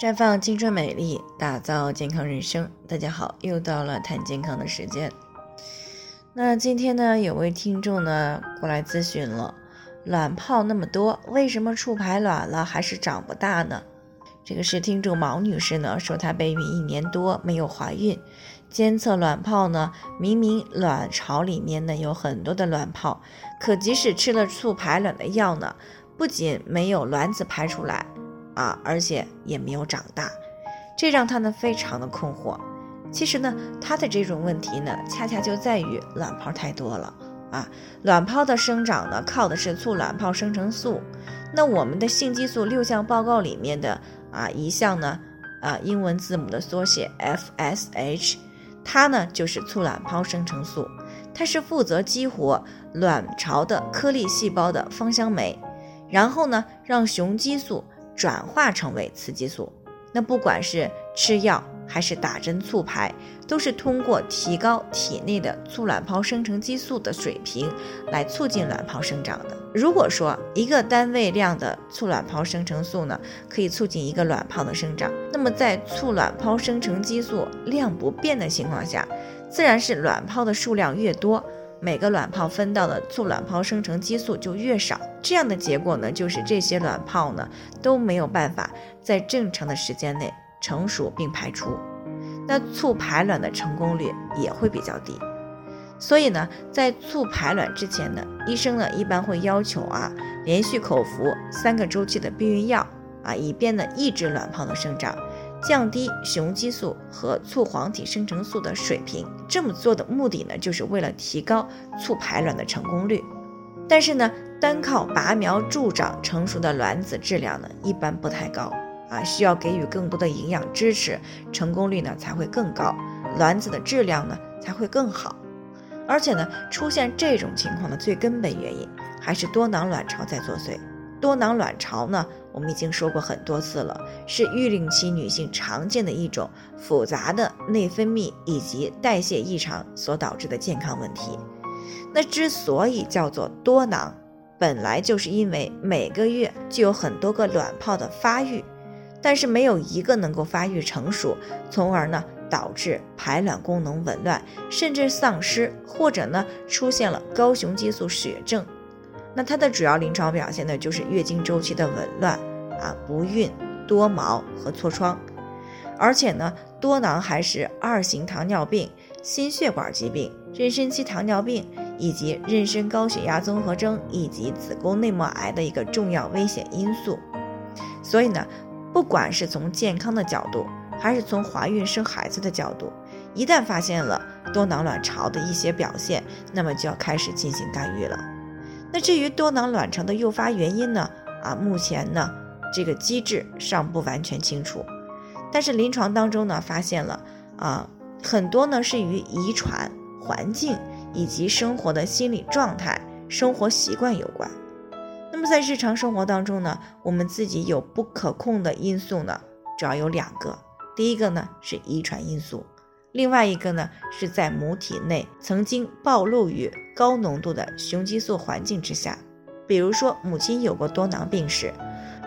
绽放青春美丽，打造健康人生。大家好，又到了谈健康的时间。那今天呢，有位听众呢过来咨询了，卵泡那么多，为什么促排卵了还是长不大呢？这个是听众毛女士呢说，她备孕一年多没有怀孕，监测卵泡呢，明明卵巢里面呢有很多的卵泡，可即使吃了促排卵的药呢，不仅没有卵子排出来。啊，而且也没有长大，这让他呢非常的困惑。其实呢，他的这种问题呢，恰恰就在于卵泡太多了啊。卵泡的生长呢，靠的是促卵泡生成素。那我们的性激素六项报告里面的啊一项呢，啊英文字母的缩写 FSH，它呢就是促卵泡生成素，它是负责激活卵巢的颗粒细胞的芳香酶，然后呢让雄激素。转化成为雌激素，那不管是吃药还是打针促排，都是通过提高体内的促卵泡生成激素的水平来促进卵泡生长的。如果说一个单位量的促卵泡生成素呢，可以促进一个卵泡的生长，那么在促卵泡生成激素量不变的情况下，自然是卵泡的数量越多。每个卵泡分到的促卵泡生成激素就越少，这样的结果呢，就是这些卵泡呢都没有办法在正常的时间内成熟并排出，那促排卵的成功率也会比较低。所以呢，在促排卵之前呢，医生呢一般会要求啊连续口服三个周期的避孕药啊，以便呢抑制卵泡的生长。降低雄激素和促黄体生成素的水平，这么做的目的呢，就是为了提高促排卵的成功率。但是呢，单靠拔苗助长成熟的卵子质量呢，一般不太高啊，需要给予更多的营养支持，成功率呢才会更高，卵子的质量呢才会更好。而且呢，出现这种情况的最根本原因，还是多囊卵巢在作祟。多囊卵巢呢？我们已经说过很多次了，是育龄期女性常见的一种复杂的内分泌以及代谢异常所导致的健康问题。那之所以叫做多囊，本来就是因为每个月就有很多个卵泡的发育，但是没有一个能够发育成熟，从而呢导致排卵功能紊乱，甚至丧失，或者呢出现了高雄激素血症。那它的主要临床表现呢，就是月经周期的紊乱啊、不孕、多毛和痤疮，而且呢，多囊还是二型糖尿病、心血管疾病、妊娠期糖尿病以及妊娠高血压综合征以及子宫内膜癌的一个重要危险因素。所以呢，不管是从健康的角度，还是从怀孕生孩子的角度，一旦发现了多囊卵巢的一些表现，那么就要开始进行干预了。那至于多囊卵巢的诱发原因呢？啊，目前呢，这个机制尚不完全清楚。但是临床当中呢，发现了啊，很多呢是与遗传、环境以及生活的心理状态、生活习惯有关。那么在日常生活当中呢，我们自己有不可控的因素呢，主要有两个。第一个呢是遗传因素。另外一个呢，是在母体内曾经暴露于高浓度的雄激素环境之下，比如说母亲有过多囊病史，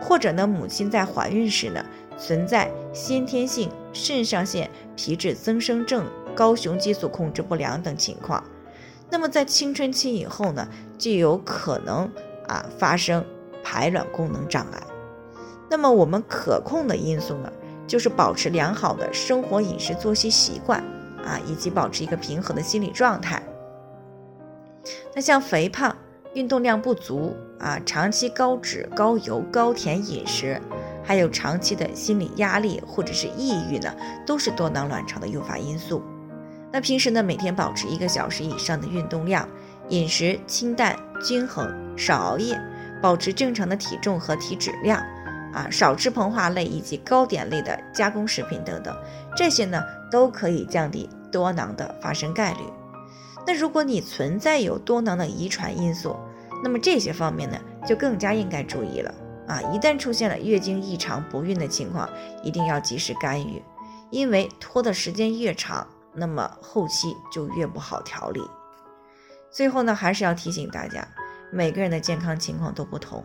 或者呢母亲在怀孕时呢存在先天性肾上腺皮质增生症、高雄激素控制不良等情况，那么在青春期以后呢，就有可能啊发生排卵功能障碍。那么我们可控的因素呢？就是保持良好的生活、饮食、作息习惯啊，以及保持一个平和的心理状态。那像肥胖、运动量不足啊，长期高脂、高油、高甜饮食，还有长期的心理压力或者是抑郁呢，都是多囊卵巢的诱发因素。那平时呢，每天保持一个小时以上的运动量，饮食清淡均衡，少熬夜，保持正常的体重和体脂量。啊，少吃膨化类以及高碘类的加工食品等等，这些呢都可以降低多囊的发生概率。那如果你存在有多囊的遗传因素，那么这些方面呢就更加应该注意了啊！一旦出现了月经异常、不孕的情况，一定要及时干预，因为拖的时间越长，那么后期就越不好调理。最后呢，还是要提醒大家，每个人的健康情况都不同。